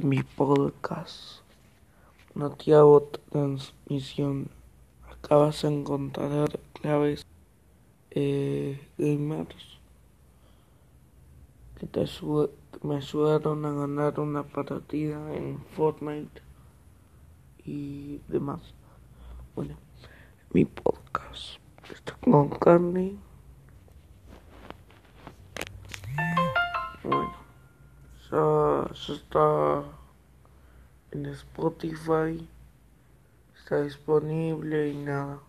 mi podcast. Hago transmisión. Acabas de encontrar claves eh, gamers que te me ayudaron a ganar una partida en Fortnite y demás. Bueno, mi podcast está con Carly. Ya, está en Spotify, está disponible y nada.